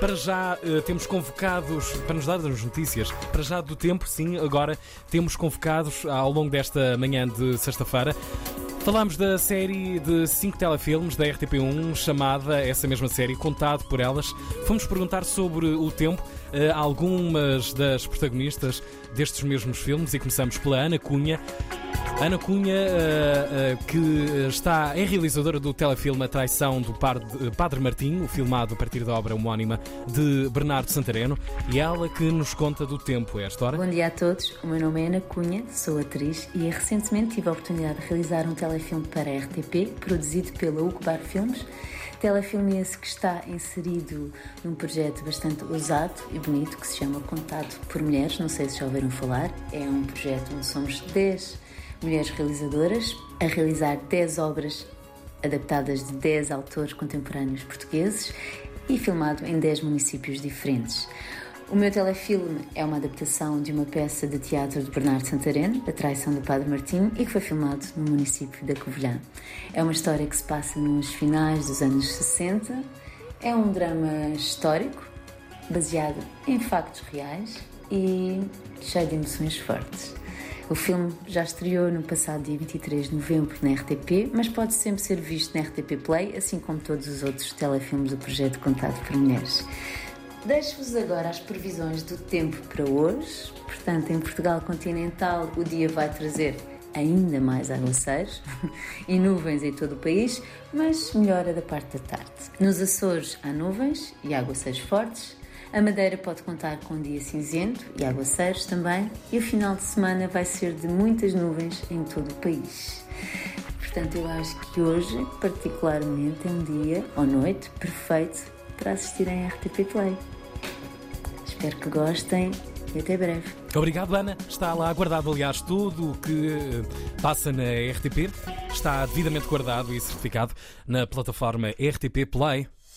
Para já uh, temos convocados, para nos dar as notícias, para já do tempo, sim, agora temos convocados ao longo desta manhã de sexta-feira. Falámos da série de cinco telefilmes da RTP1, chamada essa mesma série, contado por elas. Fomos perguntar sobre o tempo a algumas das protagonistas destes mesmos filmes e começamos pela Ana Cunha. Ana Cunha, uh, uh, que está, é realizadora do telefilme A Traição do Padre Martim, filmado a partir da obra homónima de Bernardo Santareno, e ela que nos conta do tempo a esta hora. Bom dia a todos, o meu nome é Ana Cunha, sou atriz e recentemente tive a oportunidade de realizar um telefilme para a RTP, produzido pela Ucubar Filmes. Telefilme esse que está inserido num projeto bastante ousado e bonito que se chama Contado por Mulheres, não sei se já ouviram falar. É um projeto onde somos 10 mulheres realizadoras a realizar 10 obras adaptadas de 10 autores contemporâneos portugueses e filmado em 10 municípios diferentes. O meu telefilme é uma adaptação de uma peça de teatro de Bernardo Santareno, A Traição do Padre Martim, e que foi filmado no município da Covilhã. É uma história que se passa nos finais dos anos 60. É um drama histórico, baseado em factos reais e cheio de emoções fortes. O filme já estreou no passado dia 23 de novembro na RTP, mas pode sempre ser visto na RTP Play, assim como todos os outros telefilmes do projeto Contado por Mulheres. Deixo-vos agora as previsões do tempo para hoje. Portanto, em Portugal continental, o dia vai trazer ainda mais aguaceiros e nuvens em todo o país, mas melhora da parte da tarde. Nos Açores há nuvens e aguaceiros fortes, a Madeira pode contar com um dia cinzento e aguaceiros também, e o final de semana vai ser de muitas nuvens em todo o país. Portanto, eu acho que hoje, particularmente, é um dia ou noite perfeito para assistirem a RTP Play. Espero que gostem e até breve. Obrigado, Ana. Está lá guardado, aliás, tudo o que eh, passa na RTP está devidamente guardado e certificado na plataforma RTP Play.